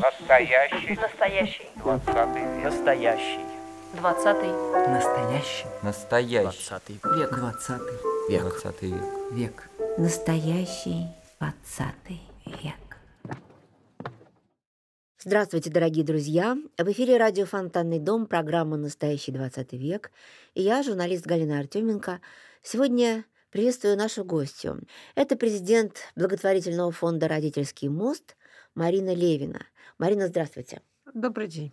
Настоящий. Настоящий. Двадцатый век. Настоящий. Двадцатый. Настоящий. Настоящий. Двадцатый век. Двадцатый Век. Двадцатый век. Век. Настоящий двадцатый век. Здравствуйте, дорогие друзья! В эфире радио «Фонтанный дом», программа «Настоящий 20 век». И я, журналист Галина Артеменко, сегодня приветствую нашу гостью. Это президент благотворительного фонда «Родительский мост» Марина Левина. Марина, здравствуйте. Добрый день.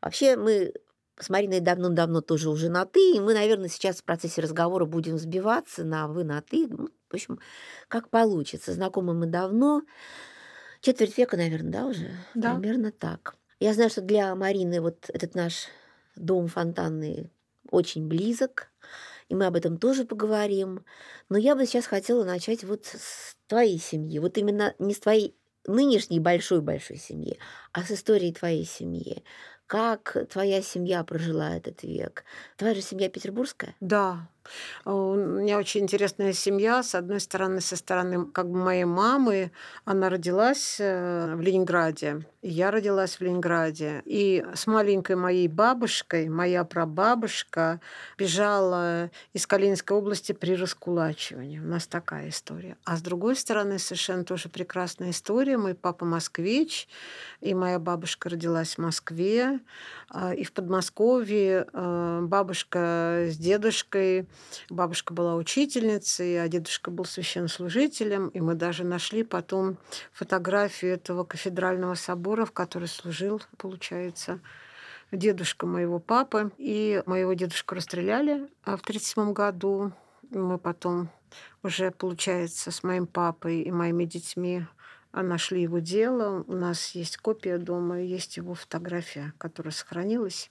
Вообще мы с Мариной давно-давно тоже уже на «ты», и мы, наверное, сейчас в процессе разговора будем сбиваться на «вы», на «ты». Ну, в общем, как получится. Знакомы мы давно. Четверть века, наверное, да, уже? Да. Примерно так. Я знаю, что для Марины вот этот наш дом фонтанный очень близок, и мы об этом тоже поговорим. Но я бы сейчас хотела начать вот с твоей семьи. Вот именно не с твоей нынешней большой-большой семьи, а с истории твоей семьи. Как твоя семья прожила этот век? Твоя же семья петербургская? Да. У меня очень интересная семья. С одной стороны, со стороны как бы моей мамы. Она родилась э, в Ленинграде. Я родилась в Ленинграде. И с маленькой моей бабушкой, моя прабабушка, бежала из Калининской области при раскулачивании. У нас такая история. А с другой стороны, совершенно тоже прекрасная история. Мой папа москвич, и моя бабушка родилась в Москве. А, И в Подмосковье э, бабушка с дедушкой Бабушка была учительницей, а дедушка был священнослужителем. И мы даже нашли потом фотографию этого кафедрального собора, в который служил, получается, дедушка моего папы. И моего дедушку расстреляли а в 1937 году. Мы потом уже, получается, с моим папой и моими детьми а, нашли его дело. У нас есть копия дома, есть его фотография, которая сохранилась.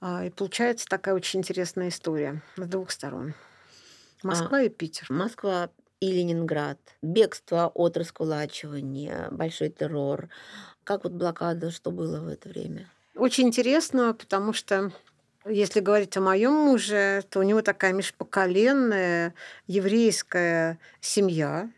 А, И получается такая очень интересная история с двух сторон. Москва и Питер. Москва и Ленинград, бегство от раскулачивания, большой террор. Как вот блокада, что было в это время? Очень интересно, потому что если говорить о моем муже, то у него такая межпоколенная еврейская семья, а,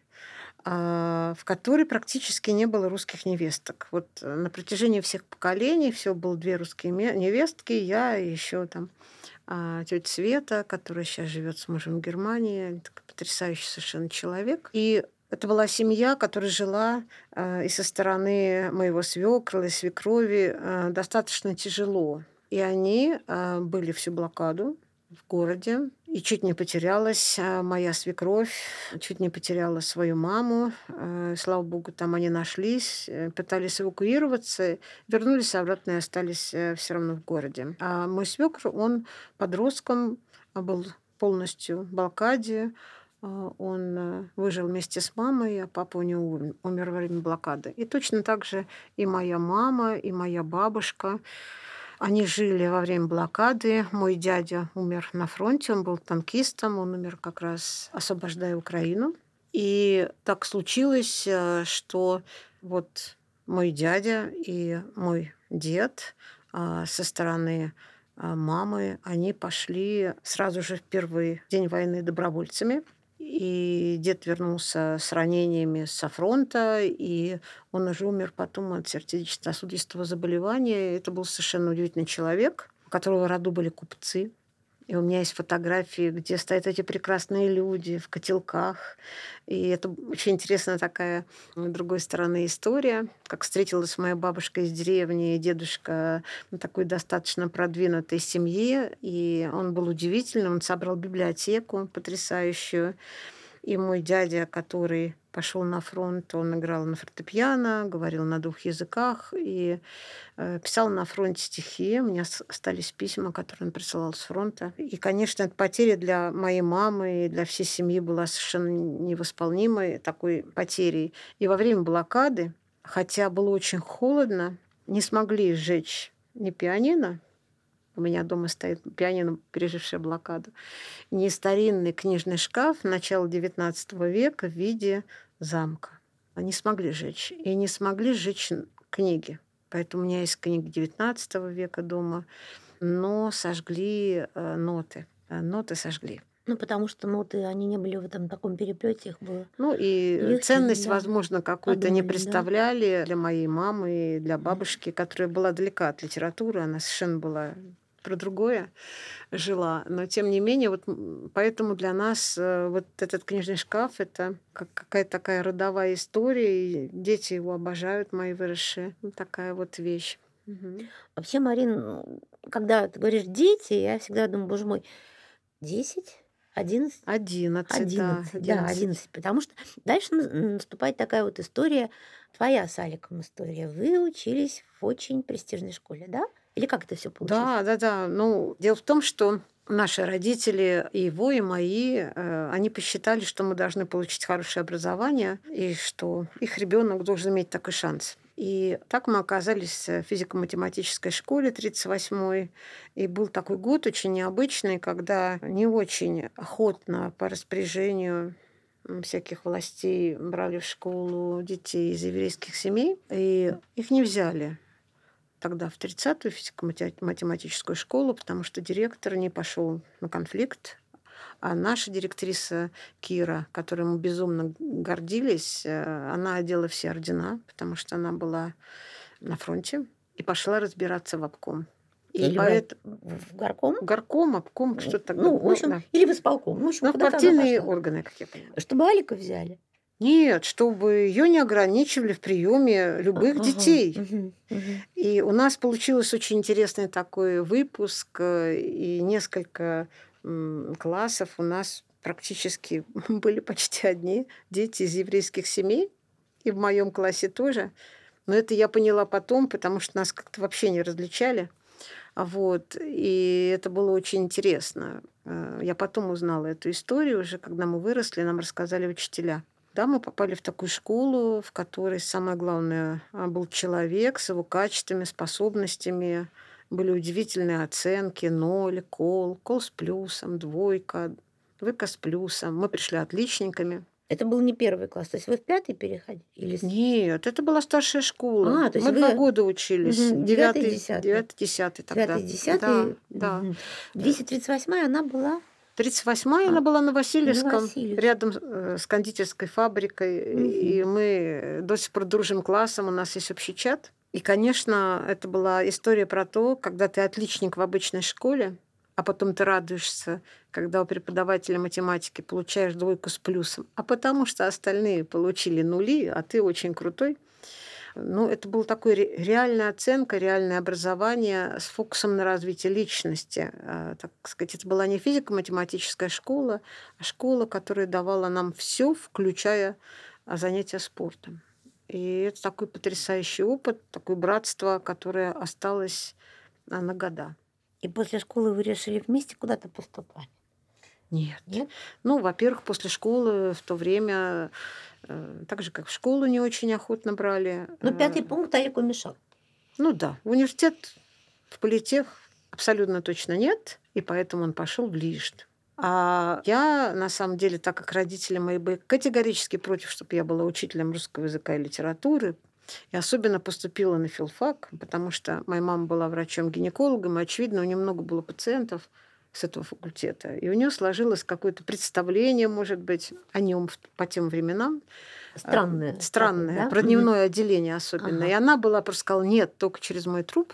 в которой практически не было русских невесток. Вот э, на протяжении всех поколений все было две русские невестки, я и еще там а, тетя Света, которая сейчас живет с мужем в Германии, такой потрясающий совершенно человек. И это была семья, которая жила э, и со стороны моего свекра свекрови э, достаточно тяжело. И они э, были всю блокаду в городе. И чуть не потерялась а, моя свекровь, чуть не потеряла свою маму. Э, Слава богу, там они нашлись, э, пытались эвакуироваться, вернулись обратно и остались все равно в городе. А мой свекр, он подростком а, был полностью в блокаде. А, Он э, выжил вместе с мамой, а папа у него ум- умер во время блокады. И точно так же и моя мама, и моя бабушка. Они жили во время блокады. Мой дядя умер на фронте, он был танкистом, он умер как раз освобождая Украину. И так случилось, э, что вот мой дядя и мой дед а, со стороны а, мамы, они пошли сразу же в первый день войны добровольцами. И дед вернулся с ранениями со фронта, и он уже умер потом от сердечно-сосудистого заболевания. Это был совершенно удивительный человек, у которого роду были купцы. И у меня есть фотографии, где стоят эти прекрасные люди в котелках. И это очень интересная такая, с другой стороны, история. Как встретилась моя бабушка из деревни и дедушка такой достаточно продвинутой семье. И он был удивительным. Он собрал библиотеку потрясающую. И мой дядя, который пошел на фронт, он играл на фортепиано, говорил на двух языках и э, писал на фронте стихи. У меня остались письма, которые он присылал с фронта. И, конечно, эта потеря для моей мамы и для всей семьи была совершенно невосполнимой такой потерей. И во время блокады, хотя было очень холодно, не смогли сжечь ни пианино, у меня дома стоит пианино, пережившее блокаду, не старинный книжный шкаф начала XIX века в виде замка. Они смогли сжечь. И не смогли сжечь книги. Поэтому у меня есть книги XIX века дома, но сожгли э, ноты. Э, Ноты сожгли. Ну, потому что ноты, они не были в этом таком переплете, их было. Ну и Легче, ценность, да. возможно, какую-то не Подумали, да. представляли для моей мамы и для бабушки, которая была далека от литературы, она совершенно была про другое жила. Но тем не менее, вот поэтому для нас э, вот этот книжный шкаф это как какая-то такая родовая история, и дети его обожают, мои выросшие. Вот такая вот вещь. Вообще, Марин, ну, когда ты говоришь дети, я всегда думаю, боже мой, 10, 11, Одиннадцать, да. 11, да, одиннадцать. 11, потому что дальше на- наступает такая вот история, твоя с Аликом история. Вы учились в очень престижной школе, да? Или как это все получилось? Да, да, да. Ну, дело в том, что наши родители, и его, и мои, э, они посчитали, что мы должны получить хорошее образование, и что их ребенок должен иметь такой шанс. И так мы оказались в физико-математической школе 38-й. И был такой год очень необычный, когда не очень охотно по распоряжению всяких властей брали в школу детей из еврейских семей, и их не взяли тогда в 30-ю физико-математическую школу, потому что директор не пошел на конфликт. А наша директриса Кира, которой мы безумно гордились, э, она одела все ордена, потому что она была на фронте и пошла разбираться в обком. И Или в поэт... в горком? Горком, обком, что-то тогда. Ну, в общем, да. или в исполком. Ну, в общем, Ну, партийные органы, как я понимаю. Чтобы Алика взяли. Нет, чтобы ее не ограничивали в приеме любых детей. И у нас получился очень интересный такой выпуск, и несколько классов у нас практически были почти одни дети из еврейских семей, и в моем классе тоже. Но это я поняла потом, потому что нас как-то вообще не различали. Вот. И это было очень интересно. Э, Я потом узнала эту историю уже, когда мы выросли, нам рассказали учителя. Да, мы попали в такую школу, в которой самое главное а, был человек с его качествами, способностями. Были удивительные оценки. Ноль, кол, кол с плюсом, двойка, двойка с плюсом. Мы пришли отличниками. Это был не первый класс. То есть вы в пятый переходили? Или... Нет, это была старшая школа. А, то есть мы вы- два года учились. Мгм, девятый, десятый. девятый, десятый тогда. Девятый, десятый. Да, да. Мгм. 238 она была. 38-я она была на Васильевском, Васильевском. рядом э, с кондитерской фабрикой. И мы до сих пор дружим классом, у нас есть общий чат. И, конечно, это была история про то, когда ты отличник в обычной школе, а потом ты радуешься, когда у преподавателя математики получаешь двойку с плюсом, а потому что остальные получили нули, а ты очень крутой. Ну, это была такая ре- реальная оценка, реальное образование с фокусом на развитие личности. А, Так сказать, это была не физико-математическая школа, а школа, которая давала нам все, включая а, занятия спортом. И это такой потрясающий опыт, такое братство, которое осталось а, на года. И после школы вы решили вместе куда-то поступать? Нет. Нет? Ну, во-первых, после школы в то время, э, так же, как в школу не очень охотно брали. Ну, э, пятый пункт Алику мешал. Ну да, в университет, в политех абсолютно точно нет, и поэтому он пошел в Лижд. А я, на самом деле, так как родители мои были категорически против, чтобы я была учителем русского языка и литературы, и особенно поступила на филфак, потому что моя мама была врачом-гинекологом, и, очевидно, у нее много было пациентов с этого факультета. И у нее сложилось какое-то представление, может быть, о нем по тем временам. Странное. А, Странное, да? про дневное отделение особенно. Ага. И она была, просто сказала, нет, только через мой труп.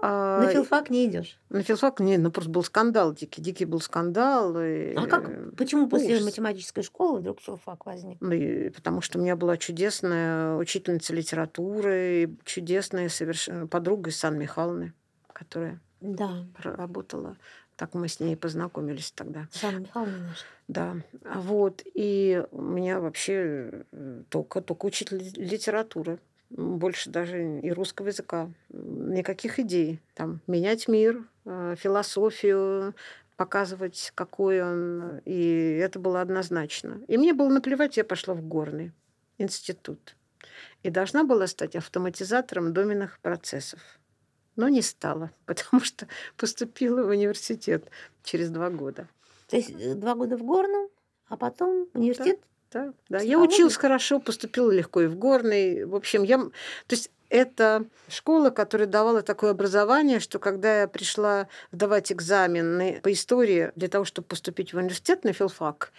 А, На филфак не идешь. на филфак, не, ну просто был скандал дикий, дикий был скандал. и, А э, как? Почему после ужас. математической школы вдруг филфак возник? ну, и потому что у меня была чудесная учительница литературы, и чудесная совершенно подруга из Сан Михайловны, которая Да, работала. Так мы с ней познакомились тогда. Жанна Михайловна. Да, вот, и у меня вообще э, только, только учитель ли- литературы, больше даже и русского языка. Никаких идей. Там менять мир, э, философию, показывать, какой он. И это было однозначно. И мне было наплевать, я пошла в горный институт. И должна была стать автоматизатором доменных процессов. Но не стала, потому что поступила в университет через два года. То есть э, два года в Горном, а потом университет Да, да. Я Психология? училась хорошо, поступила легко и в горный. В общем, я... То есть это школа, которая давала такое образование, что когда я пришла сдавать экзамены по истории для того, чтобы поступить в университет на филфак,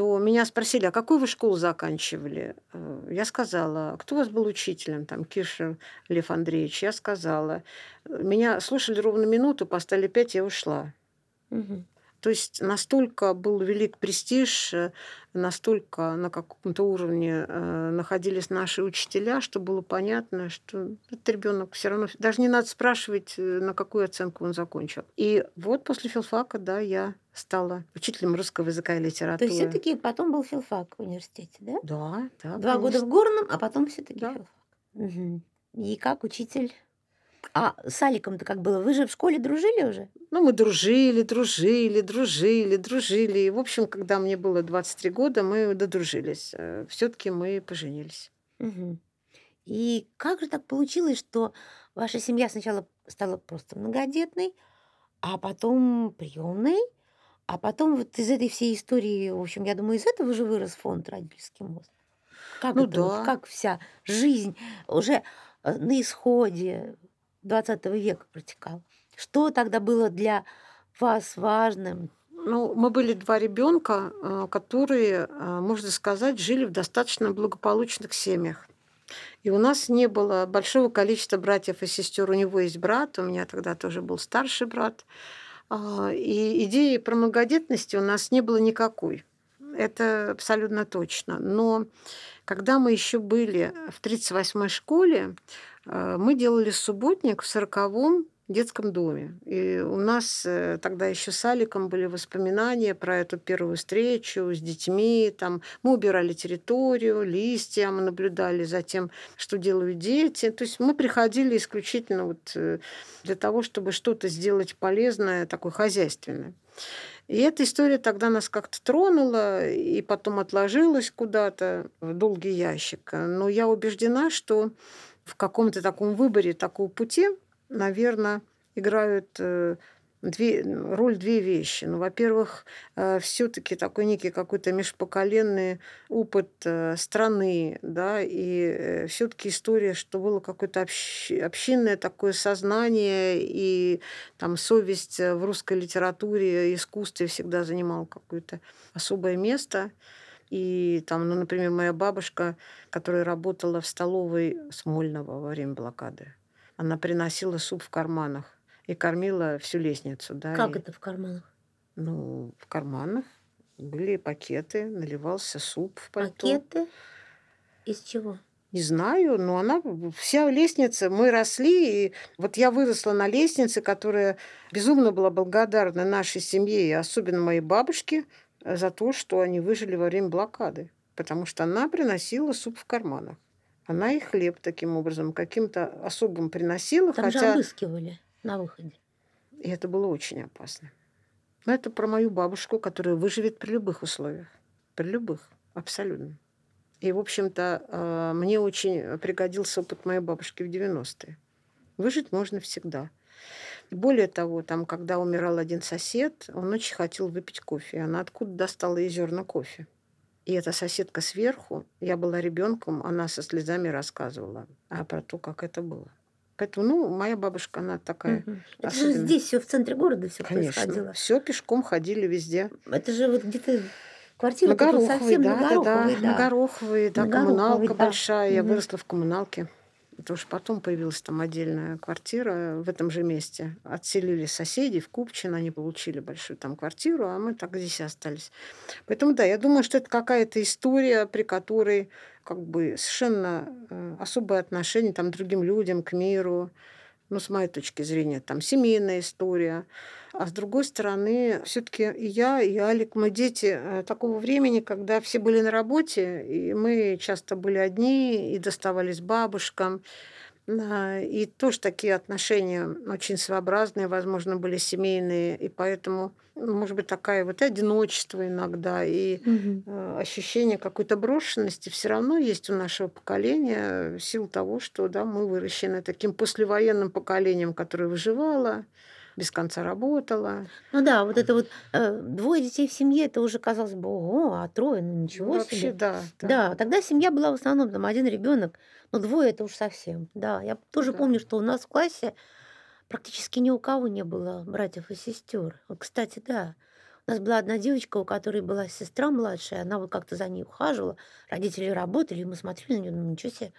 то меня спросили, а какую вы школу заканчивали? Э, Я сказала, «А кто у вас был учителем? Там Киршер Лев Андреевич. Я сказала. Меня слушали ровно минуту, поставили пять, я ушла. Мгм. То есть настолько был велик престиж, э, настолько на каком-то уровне э, находились наши учителя, что было понятно, что этот ребенок все равно даже не надо спрашивать, э, на какую оценку он закончил. И вот после филфака, да, я стала учителем русского языка и То литературы. есть все-таки потом был филфак в университете, да? Да, да. Два года конечно. в горном, а потом все-таки Да. филфак. Мгм. И как учитель? А с Аликом-то как было? Вы же в школе дружили уже? Ну, мы дружили, дружили, дружили, дружили. И, в общем, когда мне было 23 года, мы додружились. Все-таки мы поженились. Мгм. И как же так получилось, что ваша семья сначала стала просто многодетной, а потом приемной, а потом вот из этой всей истории, в общем, я думаю, из этого же вырос фонд родительский мост. Как Ну это вот, да. как вся жизнь уже э, на исходе 20 века протекала? Что тогда было для вас важным? Ну, мы были два ребенка, э, которые, э, можно сказать, жили в достаточно благополучных семьях. И у нас не было большого количества братьев и сестер. У него есть брат, у меня тогда тоже был старший брат. А, И идеи про многодетности у нас не было никакой. Это абсолютно точно. Но когда мы еще были в 38-й школе, э, мы делали субботник в 40-м детском доме. И у нас э, тогда еще с Аликом были воспоминания про эту первую встречу с детьми. Там мы убирали территорию, листья, мы наблюдали за тем, что делают дети. То есть мы приходили исключительно вот э, для того, чтобы что-то сделать полезное, такое хозяйственное. И эта история тогда нас как-то тронула и потом отложилась куда-то в долгий ящик. Но я убеждена, что в каком-то таком выборе такого пути, наверное, играют э, две, роль две вещи. Ну, во-первых, все-таки такой некий какой-то межпоколенный опыт э, страны, да, и все-таки история, что было какое-то общ, общинное такое сознание и там совесть в русской литературе, искусстве всегда занимала какое-то особое место. И там, ну, например, моя бабушка, которая работала в столовой Смольного во время блокады, она приносила суп в карманах и кормила всю лестницу. Да, Как и, это в карманах? Ну, в карманах были пакеты, наливался суп в пальто. Пакеты? Из чего? Не знаю, но она вся лестница, мы росли, и вот я выросла на лестнице, которая безумно была благодарна нашей семье, и особенно моей бабушке, за то, что они выжили во время блокады. Потому что она приносила суп в карманах. Она и хлеб таким образом каким-то особым приносила. Там хотя... же обыскивали на выходе. И это было очень опасно. Но это про мою бабушку, которая выживет при любых условиях. При любых, абсолютно. И, в общем-то, мне очень пригодился опыт моей бабушки в 90-е. Выжить можно всегда. Более того, там, когда умирал один сосед, он очень хотел выпить кофе. Она откуда достала ей зерна кофе. И эта соседка сверху, я была ребенком, она со слезами рассказывала а про то, как это было. Поэтому, ну, моя бабушка, она такая. Угу. Это же здесь все в центре города все происходило. Все пешком ходили везде. Это же вот где-то квартира на Гороховой, совсем да, на Гороховой, да, да. на Гороховой, да, На коммуналка Гороховой, да. большая. Я выросла в коммуналке. Это уж потом появилась там отдельная квартира в этом же месте. Отселили соседей в Купчино, они получили большую там квартиру, а мы так здесь и остались. Поэтому да, я думаю, что это какая-то история, при которой как бы совершенно э, особое отношение там, другим людям, к миру. Ну, с моей точки зрения, там семейная история. А с другой стороны, все-таки и я, и Алик, мы дети э, такого времени, когда все были на работе, и мы часто были одни и доставались бабушкам. А, И тоже такие отношения очень своеобразные, возможно, были семейные, и поэтому, ну, может быть, такая вот и одиночество иногда, и э, ощущение какой-то брошенности все равно есть у нашего поколения в силу того, что да, мы выращены таким послевоенным поколением, которое выживало, без конца работала. Ну да, вот это вот э, двое детей в семье, это уже казалось бы, ого, а трое, ну Ну, ничего вообще, себе. да, да, Да, тогда семья была в основном там один ребенок, но двое это уж совсем. Да, я тоже да. помню, что у нас в классе практически ни у кого не было братьев и сестер. Вот, кстати, да. У нас была одна девочка, у которой была сестра младшая, она вот как-то за ней ухаживала, родители работали, и мы смотрели на нее, ну ничего себе.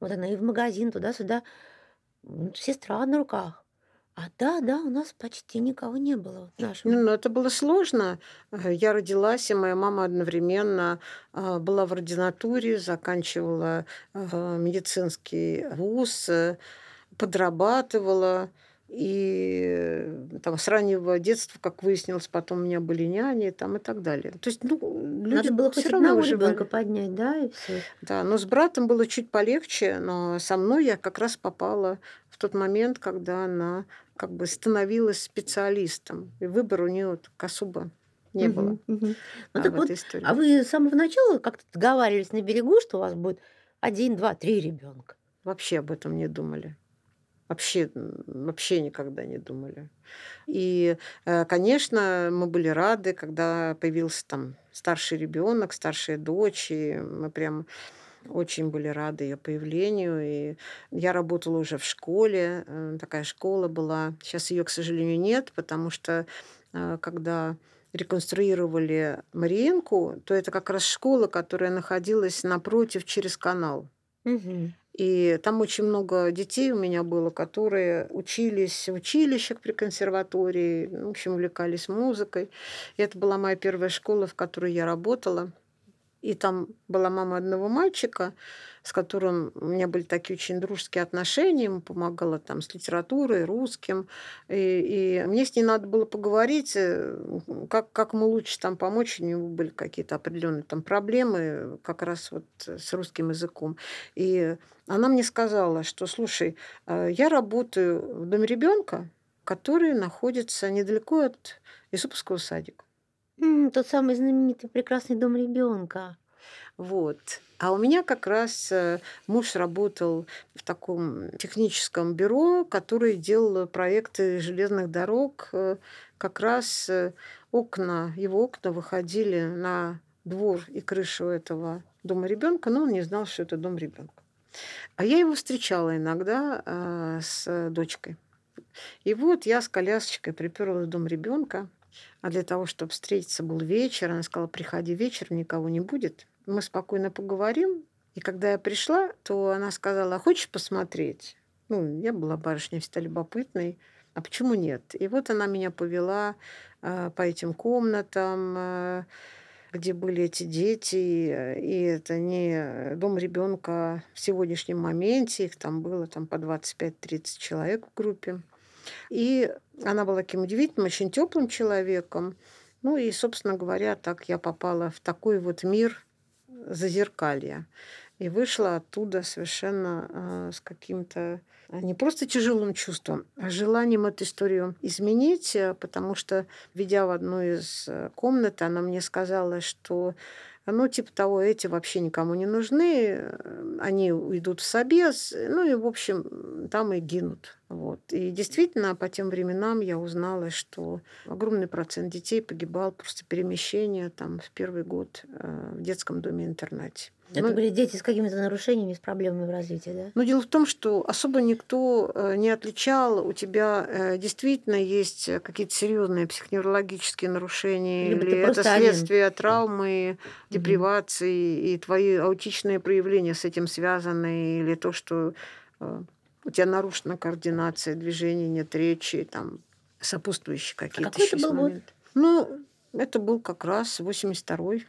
Вот она и в магазин, туда-сюда, м, сестра на руках. А да, да, у нас почти никого не было в Ну, нашем. но это было сложно. Э, Я родилась, и моя мама одновременно а, была в ординатуре, заканчивала а, медицинский вуз, э, подрабатывала. И э, там с раннего детства, как выяснилось, потом у меня были няни там, и так далее. То есть, ну, люди Надо было хоть все равно одного ребенка поднять, да, и все. Да, но с братом было чуть полегче, но со мной я как раз попала в тот момент, когда она как бы становилась специалистом. И выбора у нее так особо не было Мгм, мгм. Ну а, так вот, этой а истории. вы с самого начала как-то договаривались на берегу, что у вас будет один, два, три ребенка? Вообще об этом не думали. Вообще, вообще никогда не думали. И, э, конечно, мы были рады, когда появился там старший ребенок, старшая дочь, и мы прям очень были рады ее появлению. И я работала уже в школе, э, такая школа была. Сейчас ее, к сожалению, нет, потому что э, когда реконструировали Мариинку, то это как раз школа, которая находилась напротив через канал. Мгм. И там очень много детей у меня было, которые учились в училищах при консерватории, в общем, увлекались музыкой. И это была моя первая школа, в которой я работала. И там была мама одного мальчика, с которым у меня были такие очень дружеские отношения. Ему помогала там с литературой, русским. И, и мне с ней надо было поговорить, э, как, как мы лучше там помочь. У него были какие-то определенные там проблемы как раз вот с русским языком. И она мне сказала, что, слушай, э, я работаю в доме ребенка, который находится недалеко от Исуповского садика. М, Тот самый знаменитый прекрасный дом ребенка. Вот. А у меня как раз э, муж работал в таком техническом бюро, которое делало проекты железных дорог. Э, Как раз э, окна, его окна выходили на двор и крышу этого дома ребенка, но он не знал, что это дом ребенка. А я его встречала иногда э, с дочкой. И вот я с колясочкой приперлась в дом ребенка. А для того, чтобы встретиться, был вечер. Она сказала, приходи вечером, никого не будет. Мы спокойно поговорим. И когда я пришла, то она сказала, а хочешь посмотреть? Ну, я была барышня всегда любопытной. А почему нет? И вот она меня повела э, по этим комнатам, э, где были эти дети. И это не дом ребенка в сегодняшнем моменте. Их там было там, по 25-30 человек в группе. И она была таким удивительным, очень теплым человеком. Ну и, собственно говоря, так я попала в такой вот мир зазеркалья. И вышла оттуда совершенно э, с каким-то э, не просто тяжелым чувством, а желанием эту историю изменить, э, потому что, ведя в одну из э, комнат, она мне сказала, что ну, типа того, эти вообще никому не нужны, э, они уйдут в собес, ну и, в общем, там и гинут. Вот. И действительно, по тем временам я узнала, что огромный процент детей погибал просто перемещение там в первый год э, в детском доме-интернате. Это Ну, были дети с какими-то нарушениями, с проблемами в развитии, да? но дело в том, что особо никто э, не отличал. У тебя э, действительно есть э, какие-то серьезные психоневрологические нарушения, Либо или это просто один. следствие травмы, депривации, и твои аутичные проявления с этим связаны, или то, что у тебя нарушена координация движений, нет речи, там сопутствующие какие-то какой это был год? моменты. Ну, это был как раз 82-й.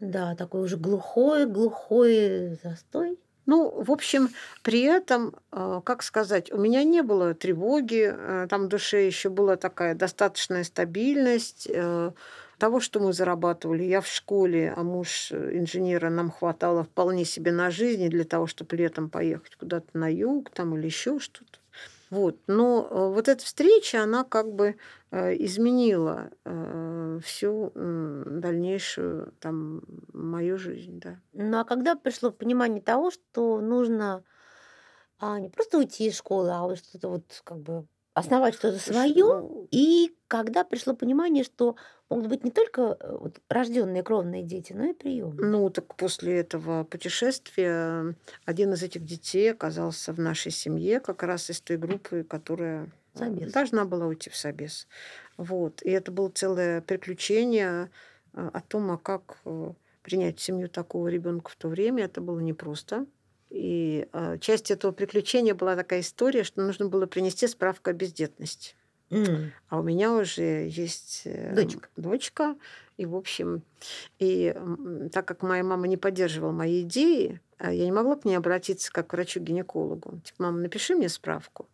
Да, такой уже глухой, глухой застой. Ну, в общем, при этом, э, как сказать, у меня не было тревоги, э, там в душе еще была такая достаточная стабильность э, того, что мы зарабатывали. Я в школе, а муж э, инженера, нам хватало вполне себе на жизнь для того, чтобы летом поехать куда-то на юг там или еще что-то. Вот. Но э, вот эта встреча, она как бы э, изменила э, всю дальнейшую там мою жизнь, да. Ну а когда пришло понимание того, что нужно а, не просто уйти из школы, а вот что-то вот как бы основать что-то свое. Ну, И когда пришло понимание, что могут быть не только э, вот, рожденные кровные дети, но и приемные. Ну, так после этого путешествия один из этих детей оказался в нашей семье, как раз из той группы, которая Собес. должна была уйти в собес. Вот. И это было целое приключение э, о том, а как э, принять в семью такого ребенка в то время. Это было непросто. И э, часть этого приключения была такая история, что нужно было принести справку о бездетности. М. А у меня уже есть э, Дочка. дочка. И, в общем, и м, так как моя мама не поддерживала мои идеи, а я не могла к ней обратиться как к врачу-гинекологу. Типа, мама, напиши мне справку.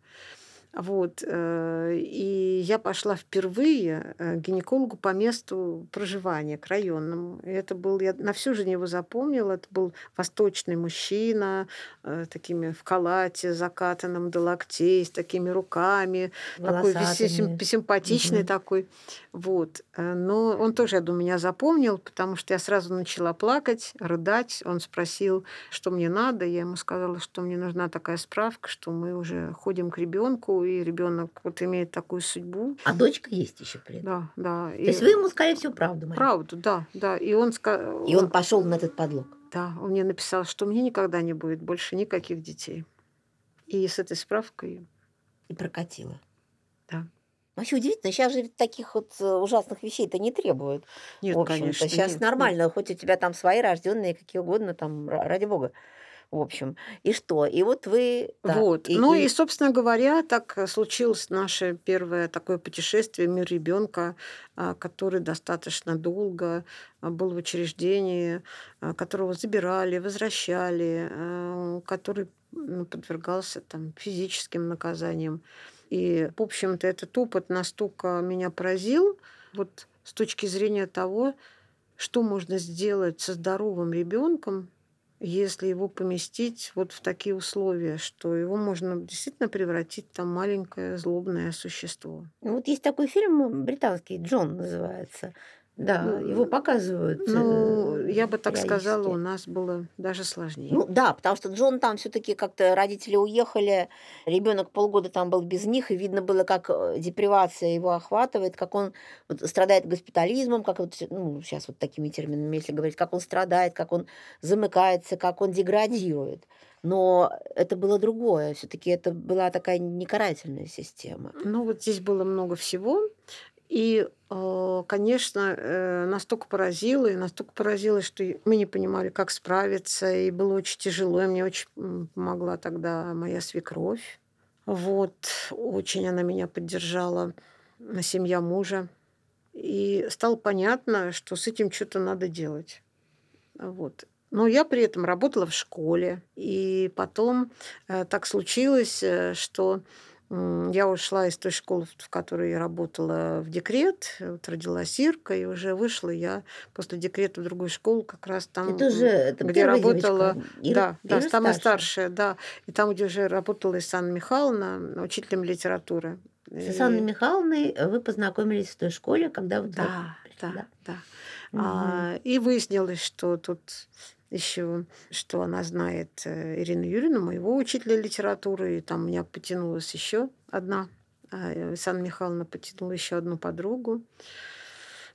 Вот. э, И я пошла впервые э, к гинекологу по месту проживания, к районному. И это был, я на всю жизнь его запомнила, это был восточный мужчина, э, такими в халате, закатанном до локтей, с такими руками, такой Волосатыми. сим- симпатичный Мгм. такой. Вот. Но он тоже, я думаю, меня запомнил, потому что я сразу начала плакать, рыдать. Он спросил, что мне надо. Я ему сказала, что мне нужна такая справка, что мы уже ходим к ребенку, и ребенок вот имеет такую судьбу. А дочка есть еще при этом. Да, да. То есть вы ему, скорее всего, правду говорите. Правду, да, да. И он сказал... И он пошел на этот подлог. Да, он мне написал, что мне никогда не будет больше никаких детей. И с этой справкой, И прокатила. да. Вообще удивительно, сейчас же таких вот э, ужасных вещей-то не требуют. Нет, в общем-то, конечно. сейчас нет, нормально, хоть у тебя там свои рожденные, какие угодно, там, ра- ради бога. В общем. И что? И вот вы... так, Вот. ну и, собственно говоря, так э, случилось наше первое такое путешествие «Мир ребенка», который достаточно долго а, был в учреждении, а, которого забирали, возвращали, а, который ну, подвергался там, физическим наказаниям. И, в общем-то, этот опыт настолько меня поразил, вот с точки зрения того, что можно сделать со здоровым ребенком, если его поместить вот в такие условия, что его можно действительно превратить в там маленькое злобное существо. Вот есть такой фильм британский, Джон называется. Да, Ну, его показывают. Ну, э, я бы так сказала, у нас было даже сложнее. Ну да, потому что Джон там все-таки как-то родители уехали, ребенок полгода там был без них, и видно было, как э, депривация его охватывает, как он вот страдает госпитализмом, как вот, ну, сейчас вот такими терминами, если говорить, как он страдает, как он замыкается, как он деградирует. Но это было другое, все-таки это была такая некарательная система. Ну, вот здесь было много всего. И, э, конечно, э, настолько поразило, и настолько поразило, что мы не понимали, как справиться, и было очень тяжело, и мне очень помогла тогда моя свекровь. Вот, очень она меня поддержала, семья мужа. И стало понятно, что с этим что-то надо делать. Вот. Но я при этом работала в школе. И потом э, так случилось, что я ушла из той школы, в которой я работала, в декрет. Вот родилась Ирка, и уже вышла я после декрета в другую школу, как раз там, это уже это где работала... девочка, Ира- да, да, Ира самая старшая. да. И там, где уже работала Исанна Михайловна, учителем литературы. С Анной И- Михайловной вы познакомились в той школе, когда вы Да, да, да. Мгм. А, и выяснилось, что тут еще, что она знает э, Ирину Юрьевну, моего учителя литературы, и там у меня потянулась еще одна, а, Александра Михайловна потянула еще одну подругу,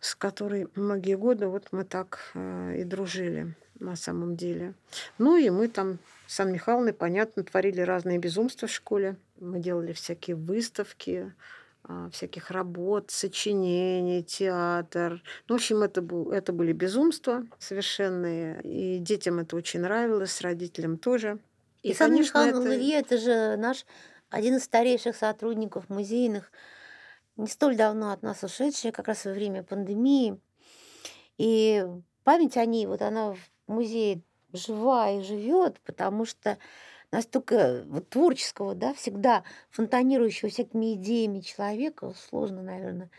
с которой многие годы вот мы так э, и дружили на самом деле. Ну и мы там с Анной Михайловной, понятно, творили разные безумства в школе. Мы делали всякие выставки, всяких работ, сочинений, театр. Ну, в общем, это, был, это были безумства совершенные. И детям это очень нравилось, родителям тоже. И, Санна конечно, Михайловна это- Лавье – это же наш один из старейших сотрудников музейных, не столь давно от нас ушедший, как раз во время пандемии. И память о ней, вот она в музее жива и живет, потому что настолько вот творческого, да, всегда фонтанирующего всякими идеями человека сложно, наверное,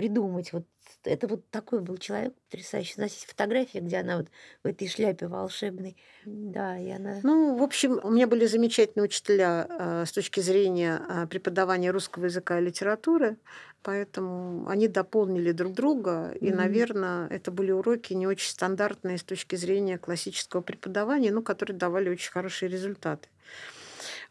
придумать. Вот это вот такой был человек потрясающий. У нас есть фотография, где она вот в этой шляпе волшебной. Да, и она... Ну, в общем, у меня были замечательные учителя э, с точки зрения э, преподавания русского языка и литературы, поэтому они дополнили друг друга, и, Мгм. наверное, это были уроки не очень стандартные с точки зрения классического преподавания, но которые давали очень хорошие результаты.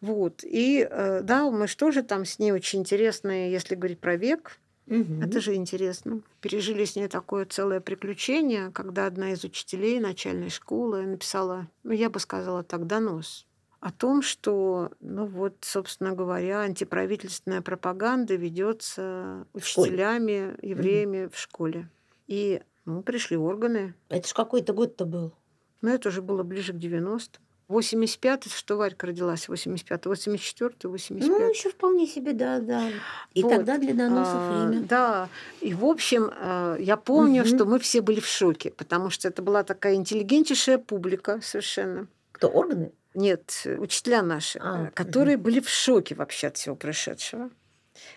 Вот. И э, да, мы же тоже там с ней очень интересные, если говорить про век, Мгм. это же интересно. Пережили с ней такое целое приключение, когда одна из учителей начальной школы написала, ну, я бы сказала так, донос о том, что, ну вот, собственно говоря, антиправительственная пропаганда ведется школе. учителями, евреями в школе. И ну, пришли органы. Это ж какой-то год-то был. Но это уже было ближе к 90 85 что Варька родилась, 85 84 85 Ну, еще вполне себе, да, да. И Вот. тогда для доносов А, время. Да, и в общем, э, я помню, Мгм. что мы все были в шоке, потому что это была такая интеллигентнейшая публика совершенно. Кто, органы? Нет, учителя наши, А, э, которые были в шоке вообще от всего происшедшего.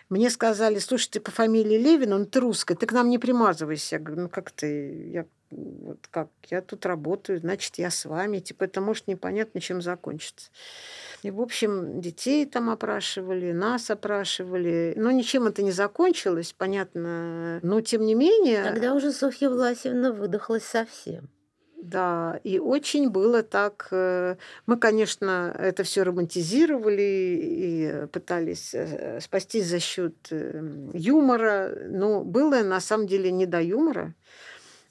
Мне сказали, слушай, ты по фамилии Левин, он ты русская, ты к нам не примазывайся. Я говорю, ну как ты, я, вот как, я тут работаю, значит, я с вами. Типа, это может непонятно, чем закончится. И, в общем, детей там опрашивали, нас опрашивали. Но ничем это не закончилось, понятно. Но, тем не менее... Тогда уже Софья Власевна выдохлась совсем. Да, и очень было так. э, Мы, конечно, это все романтизировали и пытались э, спастись за счет э, юмора, но было на самом деле не до юмора.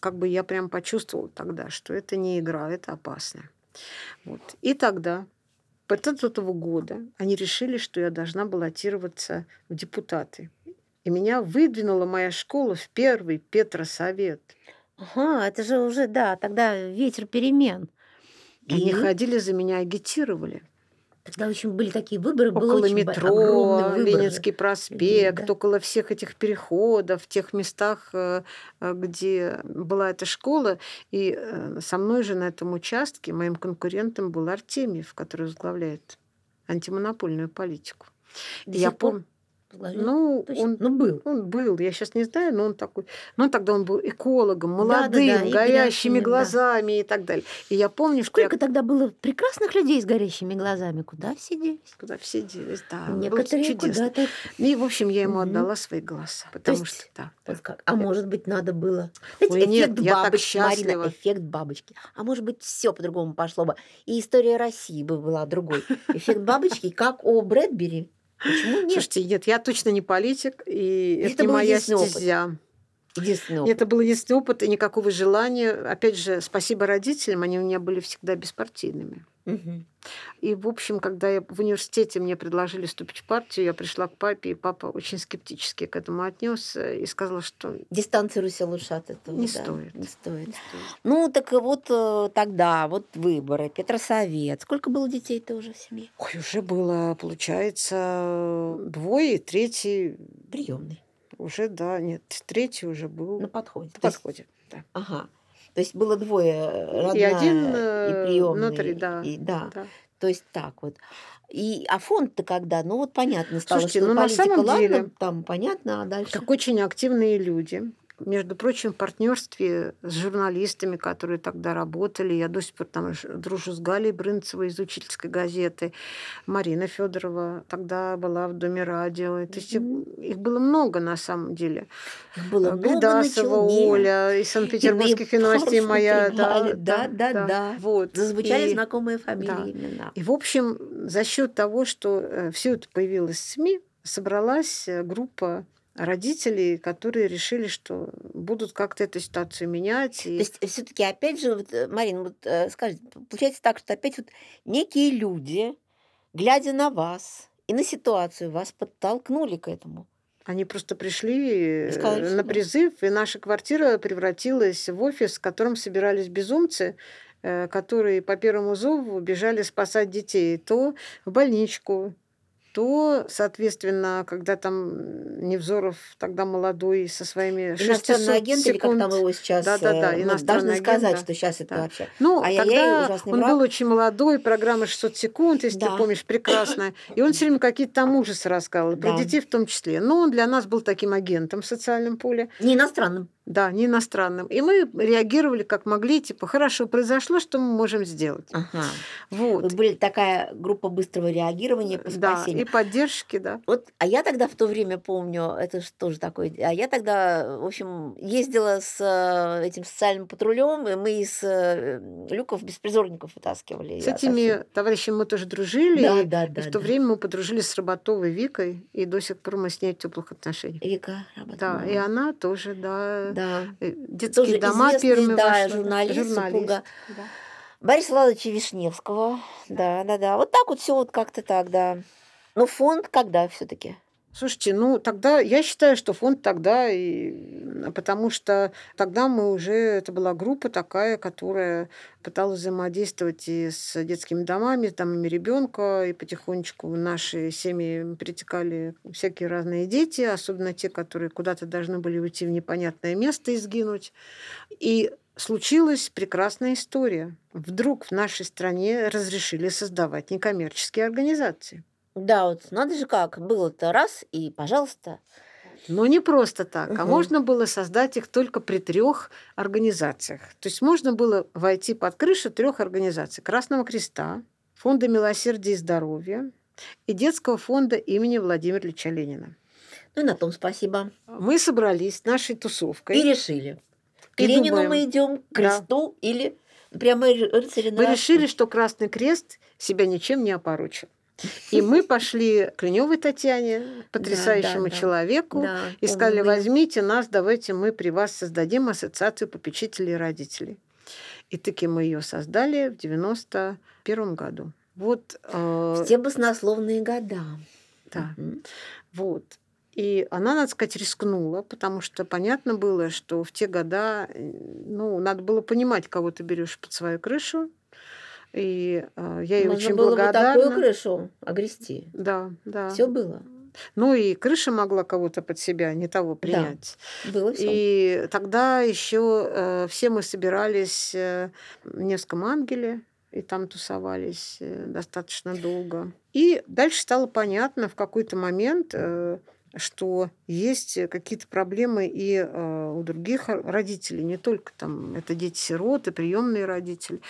Как бы я прям почувствовала тогда, что это не игра, это опасно. Вот. И тогда, под этого года, они решили, что я должна баллотироваться в депутаты. И меня выдвинула моя школа в первый Петросовет. Ага, это же уже, да, тогда ветер перемен. Они И ходили за меня, агитировали. Тогда очень были такие выборы, около бо- метро. Ленинский проспект, да. около всех этих переходов, в тех местах, э, э, где была эта школа. И э, со мной же на этом участке моим конкурентом был Артемьев, который возглавляет антимонопольную политику. До Я пор помню. Ну, Точно? он ну, был. он был, я сейчас не знаю, но он такой. Ну, тогда он был экологом, молодым, Да-да-да, и горящими горящими, да. глазами и так далее. И я помню, что Сколько тогда было прекрасных людей с горящими глазами. Куда все делись? куда все делись, да, Некоторые куда-то. И, в общем, я ему Мгм. отдала свои голоса, потому есть что, да. Вот как. А может быть, надо было. Знаете, Ой, нет, эффект я так бабочки, Марина, эффект бабочки. А может быть, все по-другому пошло бы. И история России бы была другой. Эффект бабочки, как о Брэдбери. Почему нет? Слушайте, нет, я точно не политик, и Это это, не моя опыт. стезя. Единственный опыт. Это был единственный опыт и никакого желания. Опять же, спасибо родителям, они у меня были всегда беспартийными. И, в общем, когда я в университете мне предложили вступить в партию, я пришла к папе, и папа очень скептически к этому отнесся и сказал, что Дистанцируйся лучше от этого. Не да, стоит. Не стоит. не стоит. Ну, так вот э, тогда, вот выборы, Петросовет. Сколько было детей-то уже в семье? Ой, уже было, получается, двое, третий Приемный. уже, да, нет, третий уже был На подходе. на То есть- подходе. Да. Ага. То есть было двое, э, родная И один, и э, приемный. нотари, да. и- да. да. То есть так вот. И, а фонд-то когда? Ну вот понятно стало, Слушайте, что ну, на политика, самом ладно, деле- там понятно, а дальше? Так очень активные люди. Между прочим, в партнерстве с журналистами, которые тогда работали. Я до сих пор там дружу с Галей Брынцевой из учительской газеты. Марина Федорова тогда была в Доме радио. То есть их, Мгм. их было много на самом деле. Их было Гайдасова челне. Оля из Санкт-Петербургских И мы новостей хорошо моя. понимали. Да, да, да. Вот. Зазвучали И- знакомые да. фамилии, имена. И, в общем, за счет того, что все это появилось в СМИ, собралась э, группа родителей, которые решили, что будут как-то эту ситуацию менять. То И... есть все-таки опять же, вот, э, Марина, вот э, скажите, получается так, что опять вот некие люди, глядя на вас и на ситуацию, вас подтолкнули к этому. Они просто пришли сказали, э, на призыв, и наша квартира превратилась в офис, в котором собирались безумцы, э, которые по первому зову бежали спасать детей. То в больничку, то, соответственно, когда там Невзоров тогда молодой со своими 600 Иностранный агент, или как секунд- там его сейчас... Да-да-да, э, ну, должны агент, сказать, да, что сейчас это да. вообще... Ну, Ай-яй-яй, тогда ужасный он враг. был очень молодой, программа 600 секунд, если Да. ты помнишь, прекрасная. И он все время какие-то там ужасы рассказывал, про Да. детей в том числе. Но он для нас был таким агентом в социальном поле. Не иностранным. Да, не иностранным. И мы реагировали как могли, типа, хорошо, произошло, что мы можем сделать. Ага. Вот. Вы были такая группа быстрого реагирования по Да, спасению. и поддержки, да. Вот, а я тогда в то время помню, это же тоже такое, а я тогда, в общем, ездила с э, этим социальным патрулем, и мы из э, люков беспризорников вытаскивали. С этими совсем- товарищами мы тоже дружили. Да, и, да, и да. в то да. время мы подружились с Работовой Викой, и до сих пор мы с ней в теплых отношениях. Вика Да, работала. и она тоже, да. Да. Э, Детские Тоже дома первыми да, вошла, журналист, супруга да. Бориса Ладовича Вишневского. Да, да, да. Вот так вот все вот как-то так, да. Ну, фонд когда все-таки? Слушайте, ну тогда я считаю, что фонд тогда, и, потому что тогда мы уже, это была группа такая, которая пыталась взаимодействовать и с детскими домами, с домами ребенка, и потихонечку в наши семьи перетекали всякие разные дети, особенно те, которые куда-то должны были уйти в непонятное место и сгинуть. И случилась прекрасная история. Вдруг в нашей стране разрешили создавать некоммерческие организации. Да, вот надо же как, было-то раз и, пожалуйста. Но не просто так, а Мгм. можно было создать их только при трех организациях. То есть можно было войти под крышу трех организаций: Красного Креста, Фонда милосердия и здоровья и Детского фонда имени Владимира Ильича Ленина. Ну и на том спасибо. Мы собрались нашей тусовкой. И решили. К И Ленину думаем, мы идем, к да. кресту или прямо ры- рыцари на Мы решили, что Красный Крест себя ничем не опорочил. И мы пошли к Леневой Татьяне, потрясающему да. человеку, Да, и сказали, возьмите нас, давайте мы при вас создадим ассоциацию попечителей и родителей. И таки мы ее создали в 91 году. Вот, э, В те баснословные года. да, Мгм. вот. И она, надо сказать, рискнула, потому что понятно было, что в те года, э, ну, надо было понимать, кого ты берешь под свою крышу. И э, я ей Можно очень было бы благодарна. такую крышу огрести. Да, да. Все было. Ну и крыша могла кого-то под себя не того принять. Было все. И тогда еще все мы собирались э, в Невском ангеле, и там тусовались э, достаточно долго. И дальше стало понятно в какой-то момент, э, что есть какие-то проблемы и э, у других ро- родителей, не только там это дети-сироты, приемные родители.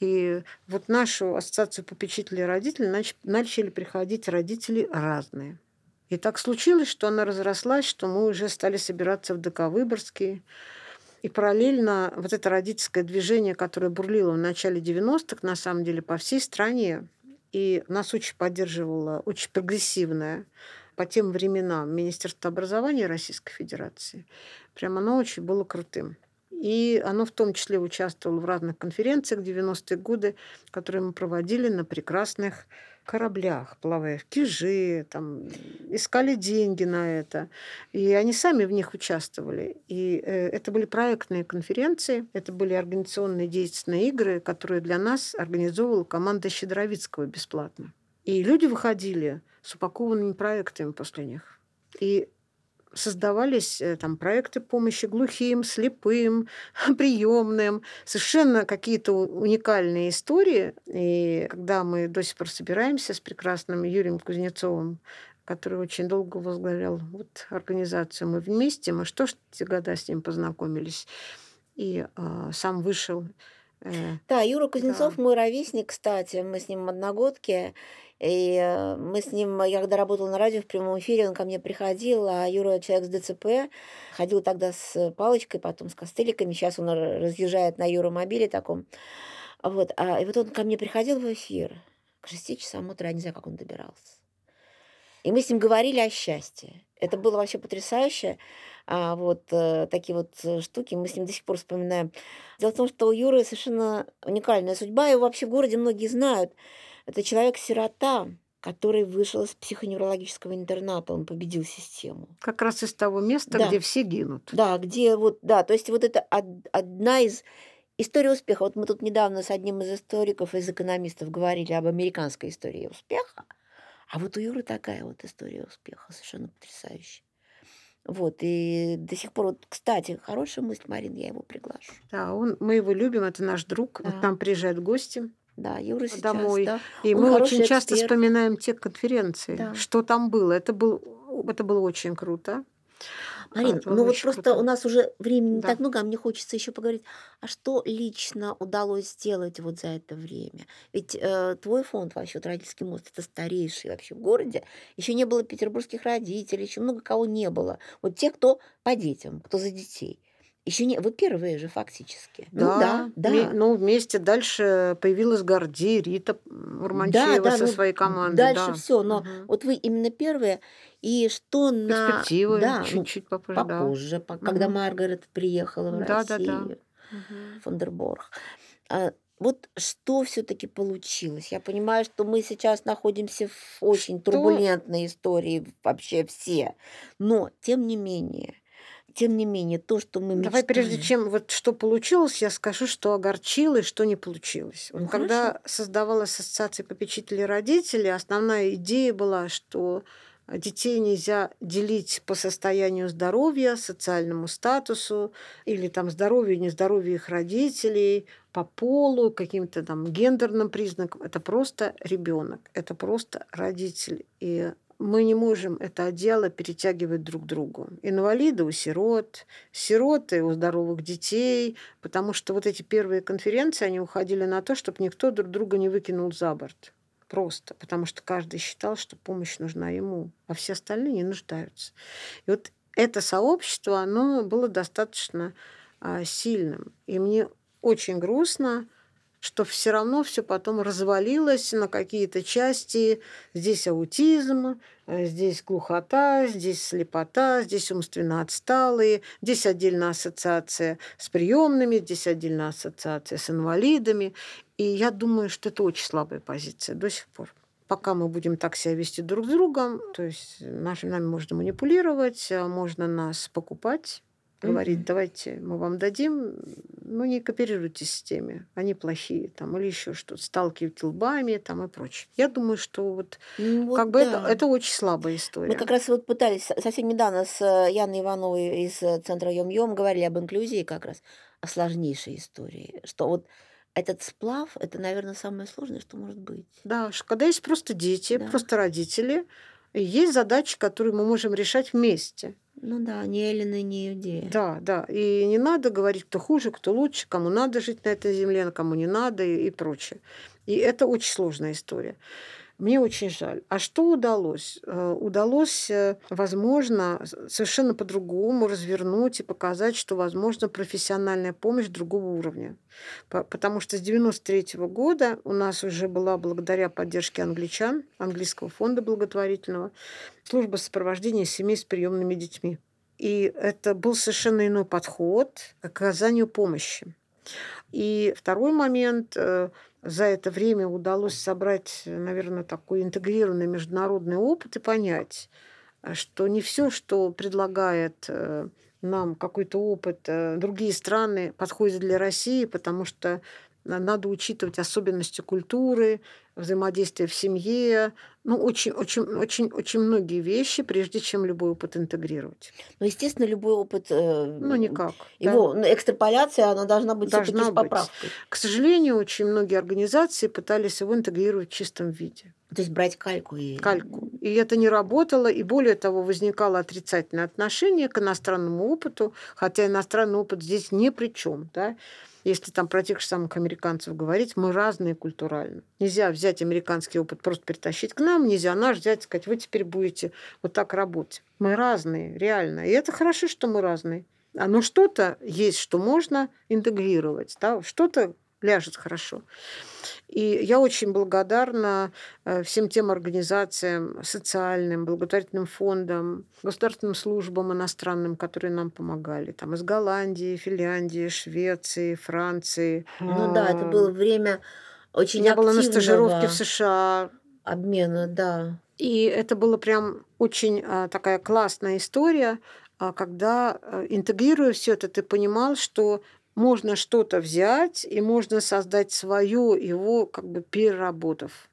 И вот нашу ассоциацию попечителей родителей нач- начали приходить родители разные. И так случилось, что она разрослась, что мы уже стали собираться в ДК Выборгский. И параллельно вот это родительское движение, которое бурлило в начале 90-х, на самом деле, по всей стране, и нас очень поддерживало, очень прогрессивное по тем временам Министерство образования Российской Федерации. Прям оно очень было крутым. И оно в том числе участвовало в разных конференциях в 90-е годы, которые мы проводили на прекрасных кораблях, плавая в Кижи, там, искали деньги на это. И они сами в них участвовали. И э, это были проектные конференции, это были организационные деятельные игры, которые для нас организовывала команда Щедровицкого бесплатно. И люди выходили с упакованными проектами после них. И создавались э, там проекты помощи глухим, слепым, приемным, совершенно какие-то уникальные истории. И когда мы до сих пор собираемся с прекрасным Юрием Кузнецовым, который очень долго возглавлял вот организацию, мы вместе, мы что ж эти года с ним познакомились, и а, сам вышел. э, Да, Юра Кузнецов Да. мой ровесник, кстати, мы с ним одногодки. И э, мы с ним, я когда работала на радио в прямом эфире, он ко мне приходил, а Юра человек с ДЦП, ходил тогда с палочкой, потом с костыликами, сейчас он разъезжает на Юромобиле таком. Вот, а, и вот он ко мне приходил в эфир к 6 часам утра, я не знаю, как он добирался. И мы с ним говорили о счастье. Это было вообще потрясающе. А вот э, такие вот э, штуки мы с ним до сих пор вспоминаем. Дело в том, что у Юры совершенно уникальная судьба. Его вообще в городе многие знают. Это человек-сирота, который вышел из психоневрологического интерната. Он победил систему. как раз из того места, Да. где все гинут. Да, где вот, да, то есть вот это од- одна из историй успеха. Вот мы тут недавно с одним из историков, из экономистов говорили об американской истории успеха. А вот у Юры такая вот история успеха, совершенно потрясающая. Вот, и до сих пор, вот, кстати, хорошая мысль, Марин, я его приглашу. Да, он, мы его любим, это наш друг. Да. Он к нам приезжает в гости. Да, Юра сейчас, Домой. да. И Он мы очень часто эксперт. вспоминаем те конференции, Да. что там было. Это, был, это было очень круто. Марин, было ну вот просто круто. у нас уже времени не Да. так много, а мне хочется еще поговорить, а что лично удалось сделать вот за это время? Ведь э, твой фонд вообще, родительский мост, это старейший вообще в городе. Еще не было петербургских родителей, еще много кого не было. Вот те, кто по детям, кто за детей. Еще не, вы первые же фактически. Ну да, Да, да. ну вместе дальше появилась Горди, Рита м, Да, Урманчева да, со ну своей командой, дальше да. все, но Мгм. вот вы именно первые, и что на, Перспективы да, ну, чуть-чуть попозже, да. попозже, по- когда Мгм. Маргарет приехала в Да, да, да. Россию. Мгм. Фондерборг. А, Вот что все-таки получилось? Я понимаю, что мы сейчас находимся в очень Что турбулентной истории вообще все, но тем не менее, тем не менее, то, что мы Давай прежде чем вот что получилось, я скажу, что огорчило и что не получилось. Вот Ну когда хорошо. создавалась ассоциация попечителей родителей, основная идея была, что детей нельзя делить по состоянию здоровья, социальному статусу или там здоровью и нездоровью их родителей, по полу, каким-то там гендерным признакам. Это просто ребенок, это просто родитель. И мы не можем это одеяло перетягивать друг другу. Инвалиды у сирот, сироты у здоровых детей, потому что вот эти первые конференции, они уходили на то, чтобы никто друг друга не выкинул за борт. Просто, потому что каждый считал, что помощь нужна ему, а все остальные не нуждаются. И вот это сообщество, оно было достаточно а, сильным. И мне очень грустно, что все равно все потом развалилось на какие-то части. Здесь аутизм, э, здесь глухота, здесь слепота, здесь умственно отсталые, здесь отдельно ассоциация с приемными, здесь отдельно ассоциация с инвалидами. И я думаю, что это очень слабая позиция до сих пор. Пока мы будем так себя вести друг с другом, то есть нашим нами можно манипулировать, а можно нас покупать, говорить, давайте мы вам дадим, ну не кооперируйтесь с теми, они плохие, там, или еще что-то, сталкивать лбами там и прочее. Я думаю, что вот Ну вот как бы это, да. это очень слабая Мы история. как раз вот пытались со- совсем недавно с э, Яной Ивановой из э, центра Йом-Йом говорили об инклюзии как раз, о сложнейшей истории, что вот этот сплав, это, наверное, самое сложное, что может быть. Да, когда есть просто дети, Да. просто родители, есть задачи, которые мы можем решать вместе. Ну да, ни Эллина, ни Иудея. Да, да. И не надо говорить, кто хуже, кто лучше, кому надо жить на этой земле, а кому не надо и, и прочее. И это очень сложная история. Мне очень жаль. А что удалось? Э, Удалось, э, возможно, совершенно по-другому развернуть и показать, что возможна профессиональная помощь другого уровня. По- Потому что с 93 года у нас уже была, благодаря поддержке англичан, английского фонда благотворительного, служба сопровождения семей с приемными детьми. И это был совершенно иной подход к оказанию помощи. И второй момент, э, за это время удалось собрать, наверное, такой интегрированный международный опыт и понять, э, что не все, что предлагает э, нам какой-то опыт, э, другие страны подходят для России, потому что на- надо учитывать особенности культуры, взаимодействия в семье, ну, очень, очень, очень, очень многие вещи, прежде чем любой опыт интегрировать. Но, естественно, любой опыт, э, Ну, никак. да. его ну, экстраполяция, она должна быть Должна с быть. поправкой. К сожалению, очень многие организации пытались его интегрировать в чистом виде, То есть брать кальку и... кальку. И это не работало, и более того, возникало отрицательное отношение к иностранному опыту, хотя иностранный опыт здесь ни при чем. Да? Если там про тех же самых американцев говорить, мы разные культурально. Нельзя взять американский опыт, просто перетащить к нам, нельзя наш взять и сказать, вы теперь будете вот так работать. Мы разные, реально. И это хорошо, что мы разные. А но что-то есть, что можно интегрировать, да? что-то ляжет хорошо. И я очень благодарна э, всем тем организациям, социальным, благотворительным фондам, государственным службам иностранным, которые нам помогали. Там из Голландии, Финляндии, Швеции, Франции. Ну да, это было время очень Я была на стажировке в США, обмена, да. и это было прям очень а, такая классная история, а, когда, а, интегрируя все это, ты понимал, что можно что-то взять и можно создать свое, его как бы переработав.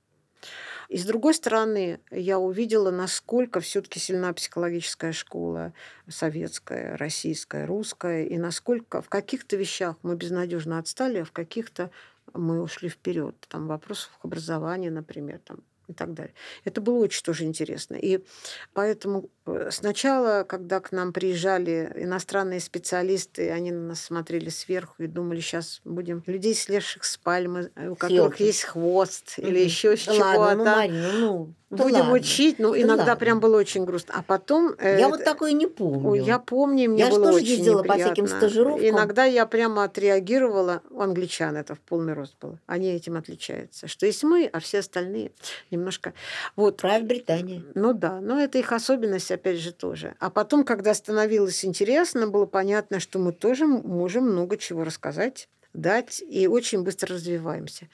И с другой стороны, я увидела, насколько все-таки сильна психологическая школа советская, российская, русская, и насколько в каких-то вещах мы безнадежно отстали, а в каких-то мы ушли вперед. Там вопросов образования, например, там, и так далее. Это было очень тоже интересно. И поэтому Сначала, когда к нам приезжали иностранные специалисты, они на нас смотрели сверху и думали, сейчас будем людей, слезших с пальмы, э, у которых Ёлки. есть хвост или Мгм. еще с ладно, ну, чего-то. Марина, ну, да будем ладно. учить. Ну, Да иногда ладно. прям было очень грустно. А потом... э, Я это- вот такое не помню. Ой, я помню, мне Я было тоже очень ездила по всяким неприятно. стажировкам. Иногда я прямо отреагировала. У англичан это в полный рост было. Они этим отличаются. Что есть мы, а все остальные немножко... Вот. Правь Британия. Ну да, но это их особенность, опять же, тоже. А потом, когда становилось интересно, было понятно, что мы тоже можем много чего рассказать, дать, и очень быстро развиваемся.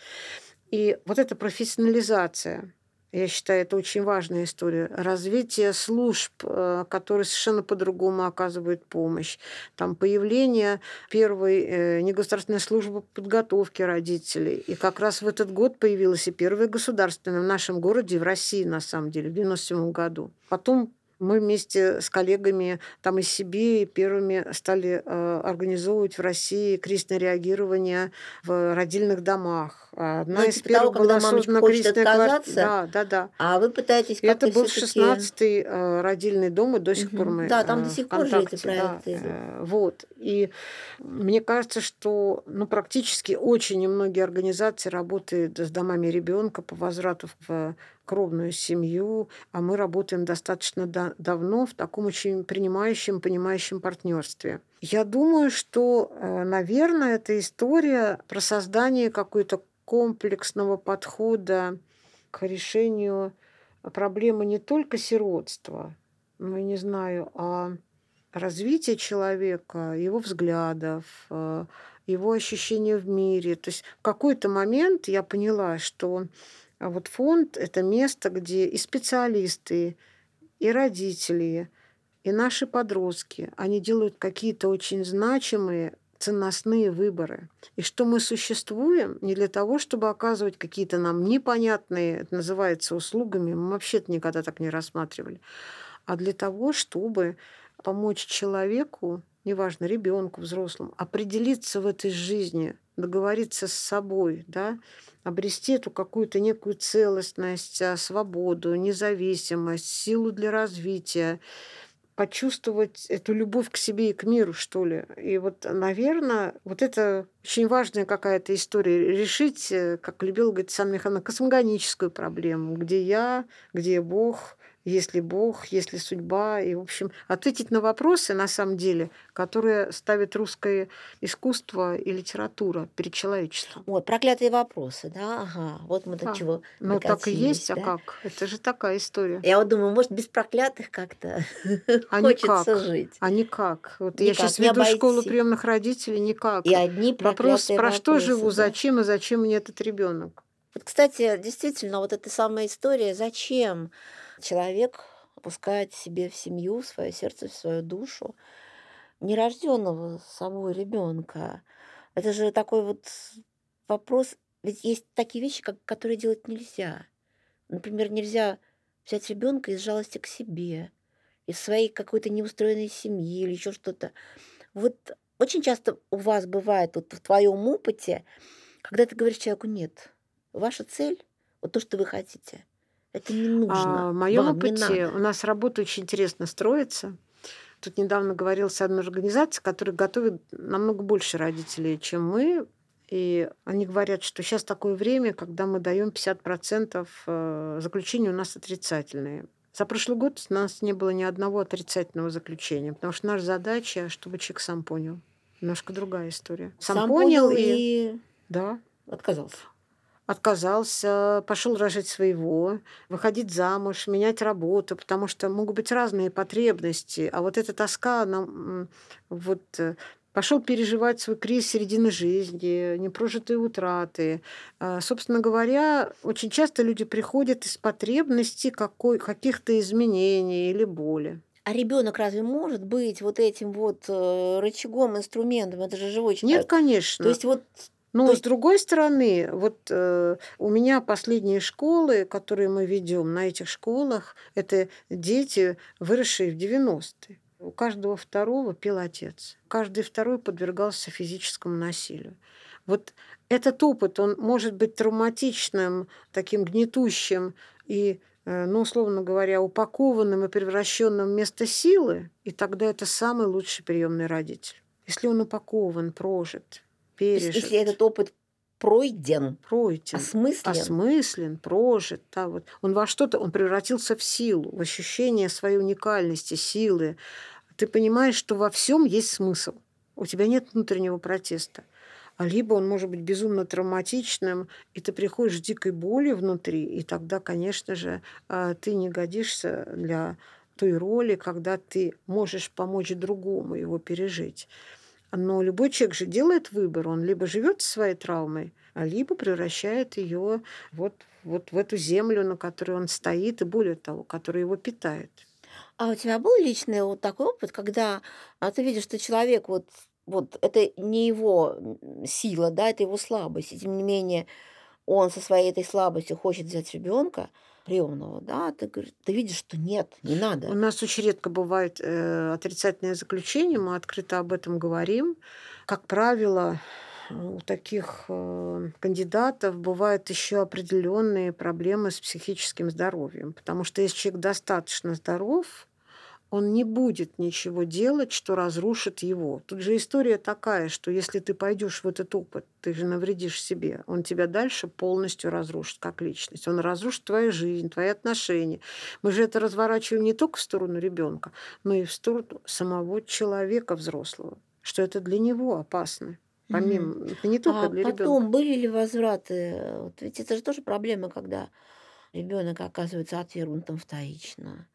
И вот эта профессионализация, я считаю, это очень важная история. Развитие служб, э, которые совершенно по-другому оказывают помощь. Там появление первой э, негосударственной службы подготовки родителей. И как раз в этот год появилась и первая государственная в нашем городе, в России, на самом деле, в 97 году. Потом мы вместе с коллегами там из Сибири первыми стали э, организовывать в России кризисное реагирование в родильных домах. А Одна Ну, из типа первых того, была создана кризисная квартира. Да, да, да. А вы пытаетесь И это как-то был всё-таки- 16-й э, родильный дом, и до сих пор мы Да, там э, до сих пор же эти да, проекты идут. э, Вот. И мне кажется, что ну, практически очень немногие организации работают с домами ребенка по возврату в кровную семью, а мы работаем достаточно да- давно в таком очень принимающем, понимающем партнерстве. Я думаю, что, э, наверное, эта история про создание какой-то комплексного подхода к решению проблемы не только сиротства, ну, не знаю, а развития человека, его взглядов, э, его ощущения в мире. То есть в какой-то момент я поняла, что а, вот фонд – это место, где и специалисты, и родители, и наши подростки, они делают какие-то очень значимые ценностные выборы. И что мы существуем не для того, чтобы оказывать какие-то нам непонятные, это называется услугами, мы вообще-то никогда так не рассматривали, а для того, чтобы помочь человеку, неважно, ребенку, взрослому, определиться в этой жизни, договориться с собой, да, обрести эту какую-то некую целостность, а, свободу, независимость, силу для развития, почувствовать эту любовь к себе и к миру, что ли. И вот, наверное, вот это очень важная какая-то история. Решить, э, как любил говорить Сан Михайловна, космогоническую проблему. Где я, где Бог, есть ли Бог, есть ли судьба. И, в общем, ответить на вопросы, на самом деле, которые ставит русское искусство и литература перед человечеством. Вот, проклятые вопросы, да, ага. Вот мы до А, чего Ну, так и есть, а да? как? Это же такая история. Я вот думаю, может, без проклятых как-то А хочется никак. жить. А никак. Вот я Никак, сейчас не веду школу обойти. приемных родителей, никак. И одни Вопрос, про что вопросы, живу, да. зачем и зачем мне этот ребенок? Вот, кстати, действительно, вот эта самая история, зачем человек пускает себе в семью, в свое сердце, в свою душу нерожденного собой ребенка. Это же такой вот вопрос. Ведь есть такие вещи, как, которые делать нельзя. Например, нельзя взять ребенка из жалости к себе, из своей какой-то неустроенной семьи или еще что-то. Вот очень часто у вас бывает вот в твоем опыте, когда ты говоришь человеку нет, ваша цель, вот то, что вы хотите, это не нужно. А, в моем вам, опыте у нас работа очень интересно строится. Тут недавно говорил с одной организацией, которая готовит намного больше родителей, чем мы. И они говорят, что сейчас такое время, когда мы даем 50% э, заключений у нас отрицательные. За прошлый год у нас не было ни одного отрицательного заключения, потому что наша задача, чтобы человек сам понял. Немножко другая история. Сам, понял и... и Да, отказался. Отказался, пошел рожать своего, выходить замуж, менять работу, потому что могут быть разные потребности. А вот эта тоска, она вот э, пошел переживать свой кризис середины жизни, непрожитые утраты. А, Собственно говоря, очень часто люди приходят из потребности какой, каких-то изменений или боли. А ребенок разве может быть вот этим вот э, рычагом, инструментом? Это же живой Нет, человек. конечно. То есть вот Но То с другой стороны, вот э, у меня последние школы, которые мы ведем на этих школах, это дети, выросшие в 90-е. У каждого второго пил отец. Каждый второй подвергался физическому насилию. Вот этот опыт, он может быть травматичным, таким гнетущим и э, ну, условно говоря, упакованным и превращенным вместо силы, и тогда это самый лучший приемный родитель. Если он упакован, прожит, пережит, если этот опыт пройден, пройден, осмыслен, осмыслен, прожит, да, вот. он во что-то, он превратился в силу, в ощущение своей уникальности, силы. Ты понимаешь, что во всем есть смысл. У тебя нет внутреннего протеста. А либо он может быть безумно травматичным, и ты приходишь с дикой болью внутри, и тогда, конечно же, а, ты не годишься для той роли, когда ты можешь помочь другому его пережить. Но любой человек же делает выбор. Он либо живет своей травмой, а либо превращает ее вот, вот в эту землю, на которой он стоит, и более того, которая его питает. А у тебя был личный вот такой опыт, когда а, ты видишь, что человек вот, вот это не его сила, да, это его слабость, и тем не менее он со своей этой слабостью хочет взять ребенка приемного, да, ты, говоришь- ты видишь, что нет, не У надо. нас очень редко бывает э, отрицательное заключение, мы открыто об этом говорим. Как правило, у таких э, кандидатов бывают еще определенные проблемы с психическим здоровьем, потому что если человек достаточно здоров, он не будет ничего делать, что разрушит его. Тут же история такая, что если ты пойдешь в этот опыт, ты же навредишь себе, он тебя дальше полностью разрушит как личность. Он разрушит твою жизнь, твои отношения. Мы же это разворачиваем не только в сторону ребенка, но и в сторону самого человека взрослого, что это для него опасно. Помимо, это не только А для потом ребенка. были ли возвраты? Вот ведь это же тоже проблема, когда ребенок оказывается отвергнутым вторично.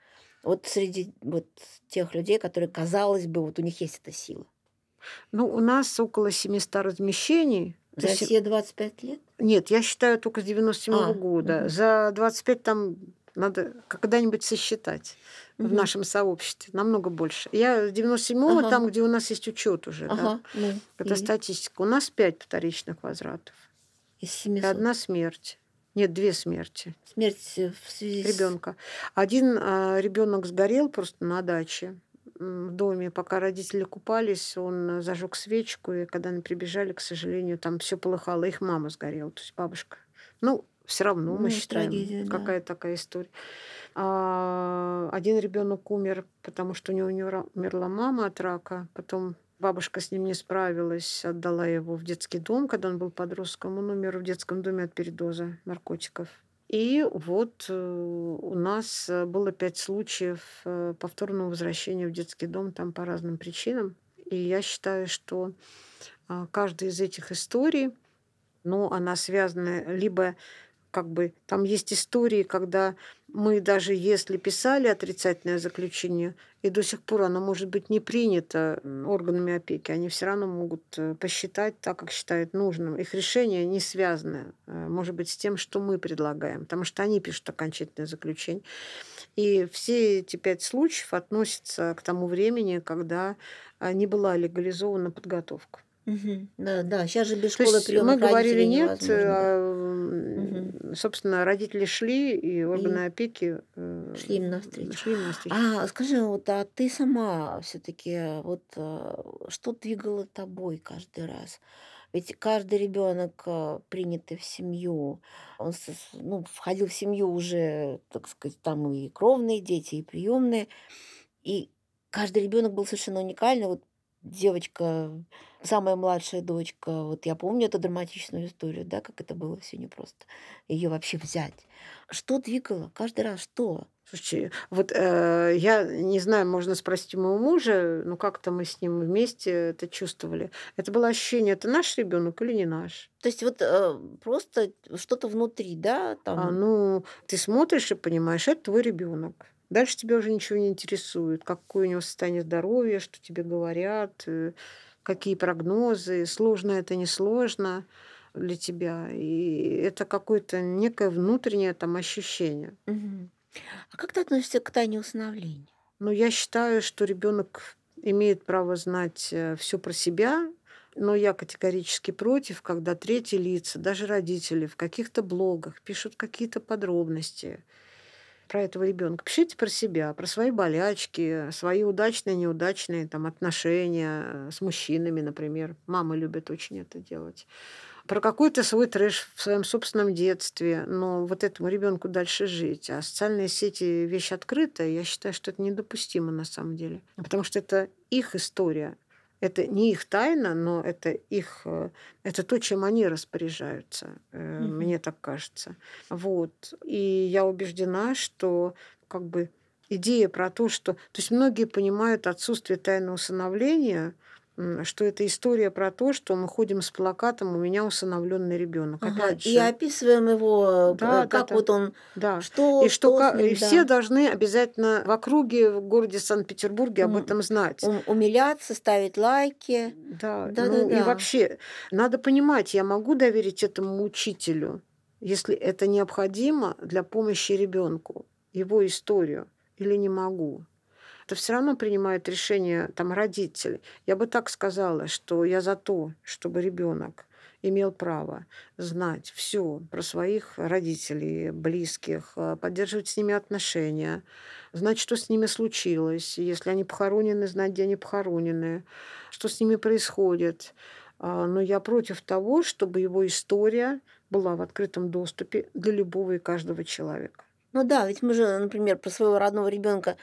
Вот среди вот тех людей, которые, казалось бы, вот у них есть эта сила. Ну, у нас около 700 размещений. За есть, все 25 лет? Нет, я считаю только с 97 А, года. мгм. За 25 там надо когда-нибудь сосчитать в Мгм. нашем сообществе. Намного больше. Я с 97-го, Ага. там, где у нас есть учет уже. Да. Ага, ну, Это и статистика. У нас 5 вторичных возвратов. из И 700. одна смерть. Нет, две смерти Смерть э, в связи с... ребенка. Один ребенок сгорел просто на даче в доме, пока родители купались, он зажег свечку, и когда они прибежали, к сожалению, там все полыхало, их мама сгорела, то есть бабушка. Ну, все равно мы Ну, считаем, трагедия, да. какая такая история. А один ребенок умер, потому что у него умерла умерла мама от рака, потом бабушка с ним не справилась, отдала его в детский дом, когда он был подростком. Он умер в детском доме от передоза наркотиков. И вот э, у нас э, было пять случаев э, повторного возвращения в детский дом там по разным причинам. И я считаю, что а, каждая из этих историй, ну, она связана либо как бы там есть истории, когда мы даже если писали отрицательное заключение, и до сих пор оно может быть не принято органами опеки, они все равно могут э, посчитать так, как считают нужным. Их решение не связано, э, может быть, с тем, что мы предлагаем, потому что они пишут окончательное заключение. И все эти пять случаев относятся к тому времени, когда а, не была легализована подготовка. Да, да. Сейчас же без То школы есть приема мы говорили нет, да. а, м, собственно, родители шли, и органы опеки э, Шли им навстречу. шли им навстречу. А скажи, вот, а ты сама все-таки вот а, что двигало тобой каждый раз? Ведь каждый ребенок, принятый в семью, он ну, входил в семью уже, так сказать, там и кровные дети, и приемные, и каждый ребенок был совершенно уникальный. Вот девочка, самая младшая дочка, вот я помню эту драматичную историю, да, как это было все непросто, ее вообще взять. Что двигало каждый раз, что? Слушайте, вот э, я не знаю, можно спросить моего мужа, ну как-то мы с ним вместе это чувствовали. Это было ощущение, это наш ребенок или не наш? То есть вот э, просто что-то внутри, да, там. А, ну, ты смотришь и понимаешь, это твой ребенок. Дальше тебя уже ничего не интересует, какое у него состояние здоровья, что тебе говорят, э, какие прогнозы, сложно это, не сложно для тебя. И это какое-то некое внутреннее там ощущение. Мгм. А как ты относишься к тайне усыновления? Но я считаю, что ребенок имеет право знать все про себя, но я категорически против, когда третьи лица, даже родители в каких-то блогах пишут какие-то подробности про этого ребенка. Пишите про себя, про свои болячки, свои удачные, неудачные там, отношения с мужчинами, например. Мамы любят очень это делать. про какой-то свой трэш в своем собственном детстве, но вот этому ребенку дальше жить. А социальные сети вещь открытая, я считаю, что это недопустимо на самом деле. Потому что это их история. Это не их тайна, но это их, э, это то, чем они распоряжаются, mm-hmm. мне так кажется. Вот. И я убеждена, что как бы идея про то, что... То есть многие понимают отсутствие тайного усыновления – что это история про то, что мы ходим с плакатом «У меня усыновленный ребенок». Ага, и описываем его, да, как да, вот он, да. что, и что, что ним, и да. все должны обязательно в округе, в городе Санкт-Петербурге об этом знать. Умиляться, ставить лайки. Да, да, ну, да, да. И вообще, надо понимать, я могу доверить этому учителю, если это необходимо для помощи ребенку, его историю, или не могу то все равно принимают решение там родители. Я бы так сказала, что я за то, чтобы ребенок имел право знать все про своих родителей, близких, э, поддерживать с ними отношения, знать, что с ними случилось, если они похоронены, знать, где они похоронены, что с ними происходит. А, но я против того, чтобы его история была в открытом доступе для любого и каждого человека. Ну да, ведь мы же, например, про своего родного ребенка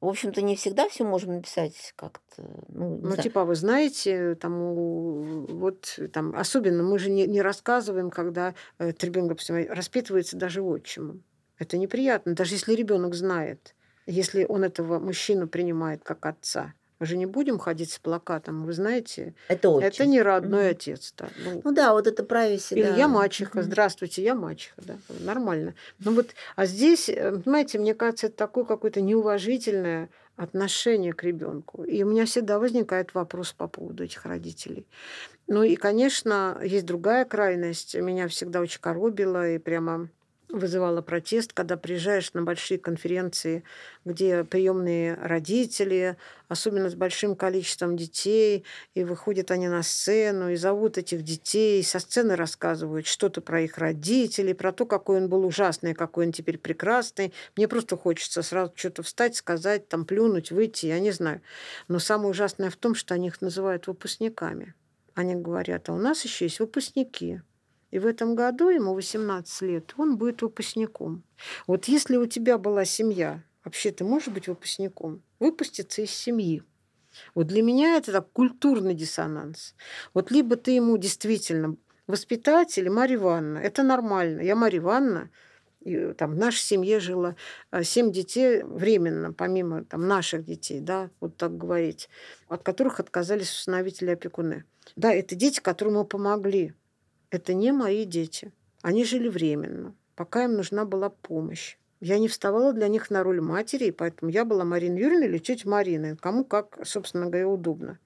в общем-то, не всегда все можем написать как-то. Ну, ну типа, вы знаете, там, вот, там, особенно мы же не, не рассказываем, когда этот ребенок, допустим, распитывается даже отчимом. Это неприятно, даже если ребенок знает, если он этого мужчину принимает как отца. Мы же не будем ходить с плакатом, вы знаете. Это очень. Это не родной mm-hmm. отец. Да. Ну, ну да, вот это прависи. Или да. я мачеха, mm-hmm. здравствуйте, я мачеха, да, нормально. Ну вот, а здесь, э, понимаете, мне кажется, это такое какое-то неуважительное отношение к ребенку. И у меня всегда возникает вопрос по поводу этих родителей. Ну и, конечно, есть другая крайность. Меня всегда очень коробило и прямо вызывала протест, когда приезжаешь на большие конференции, где приемные родители, особенно с большим количеством детей, и выходят они на сцену, и зовут этих детей, и со сцены рассказывают что-то про их родителей, про то, какой он был ужасный, какой он теперь прекрасный. Мне просто хочется сразу что-то встать, сказать, там, плюнуть, выйти, я не знаю. Но самое ужасное в том, что они их называют выпускниками. Они говорят, а у нас еще есть выпускники. И в этом году ему 18 лет, он будет выпускником. Вот если у тебя была семья, вообще ты можешь быть выпускником, выпуститься из семьи. Вот для меня это так культурный диссонанс. Вот либо ты ему действительно воспитатель, Марья Ивановна, это нормально. Я Марья Ивановна, и, там, в нашей семье жило э, семь детей временно, помимо там, наших детей, да, вот так говорить, от которых отказались установители опекуны. Да, это дети, которым мы помогли. Это не мои дети. Они жили временно, пока им нужна была помощь. Я не вставала для них на роль матери, поэтому я была Марина Юрьевна или тетя Марина. Кому как, собственно говоря, удобно.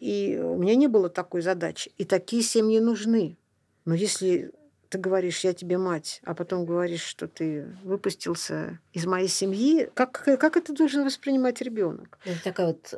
И у меня не было такой задачи. И такие семьи нужны. Но если ты говоришь, я тебе мать, а потом говоришь, что ты выпустился из моей семьи, как, как это должен воспринимать ребенок? Это такая вот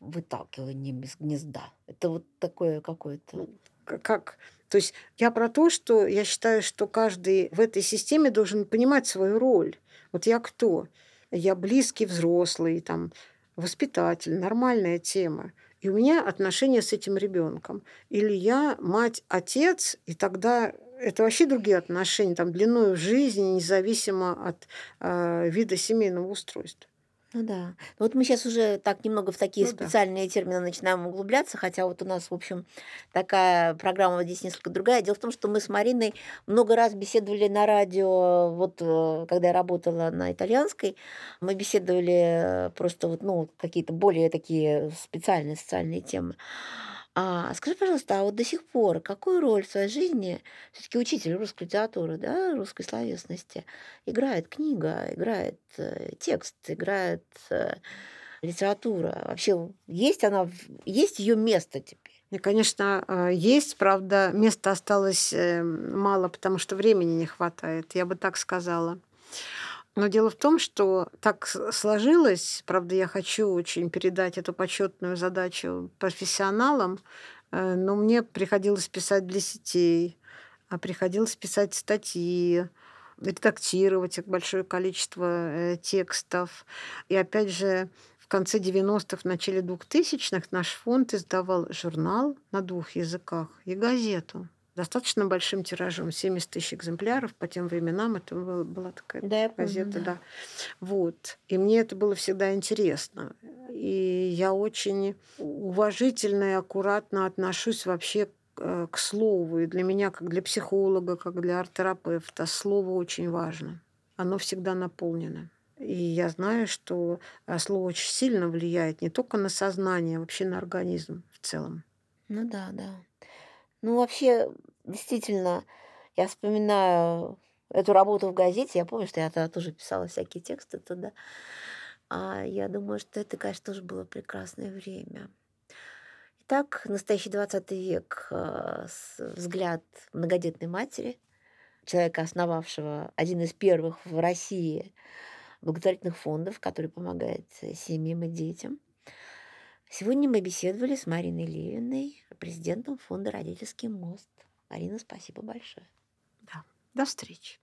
выталкивание из гнезда. Это вот такое какое-то... Как? То есть я про то, что я считаю, что каждый в этой системе должен понимать свою роль. Вот я кто? Я близкий взрослый, там, воспитатель, нормальная тема. И у меня отношения с этим ребенком. Или я мать, отец, и тогда это вообще другие отношения, там, длиной в жизни, независимо от э, вида семейного устройства. Ну да. Ну вот мы сейчас уже так немного в такие ну, специальные да. термины начинаем углубляться, хотя вот у нас, в общем, такая программа здесь несколько другая. Дело в том, что мы с Мариной много раз беседовали на радио, вот э, когда я работала на итальянской, мы беседовали просто вот, ну, какие-то более такие специальные социальные темы. А скажи, пожалуйста, а вот до сих пор какую роль в своей жизни все-таки учитель русской литературы, да, русской словесности играет книга, играет э, текст, играет э, литература? Вообще есть она, есть ее место теперь? И, конечно, э, есть, правда, места осталось э, мало, потому что времени не хватает, я бы так сказала. Но дело в том, что так сложилось, правда, я хочу очень передать эту почетную задачу профессионалам, э, но мне приходилось писать для сетей, а приходилось писать статьи, редактировать большое количество э, текстов. И опять же, в конце 90-х, в начале 2000-х наш фонд издавал журнал на двух языках и газету достаточно большим тиражом, 70 тысяч экземпляров. По тем временам это была, была такая Да, я помню, газета, да. да. Вот. И мне это было всегда интересно. И я очень уважительно и аккуратно отношусь вообще к, к слову. И для меня, как для психолога, как для арт-терапевта, слово очень важно. Оно всегда наполнено. И я знаю, что а, слово очень сильно влияет не только на сознание, а вообще на организм в целом. Ну да, да. Ну вообще, действительно, я вспоминаю эту работу в газете. Я помню, что я тогда тоже писала всякие тексты туда. А я думаю, что это, конечно, тоже было прекрасное время. Итак, настоящий 20 век, а, взгляд многодетной матери, человека, основавшего один из первых в России благотворительных фондов, который помогает семьям и детям. Сегодня мы беседовали с Мариной Левиной, президентом фонда «Родительский мост». Марина, спасибо большое. Да. До встречи.